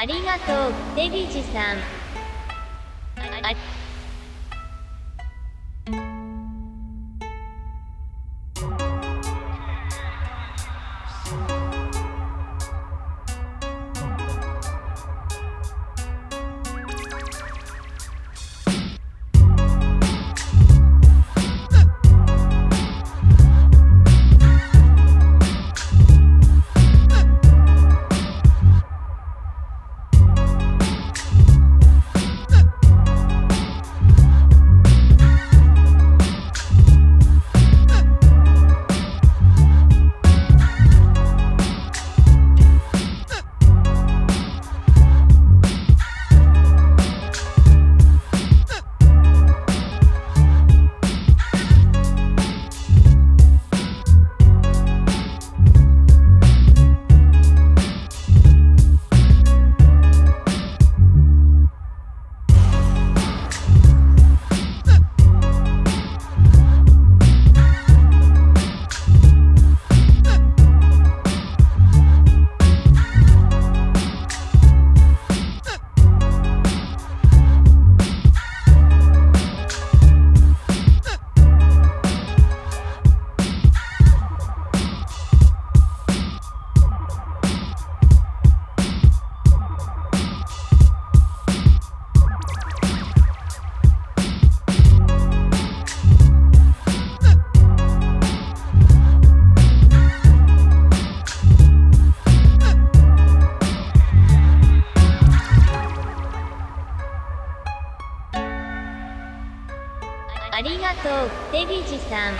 ありがとう、デビジさん。ありがとう、デビジさん。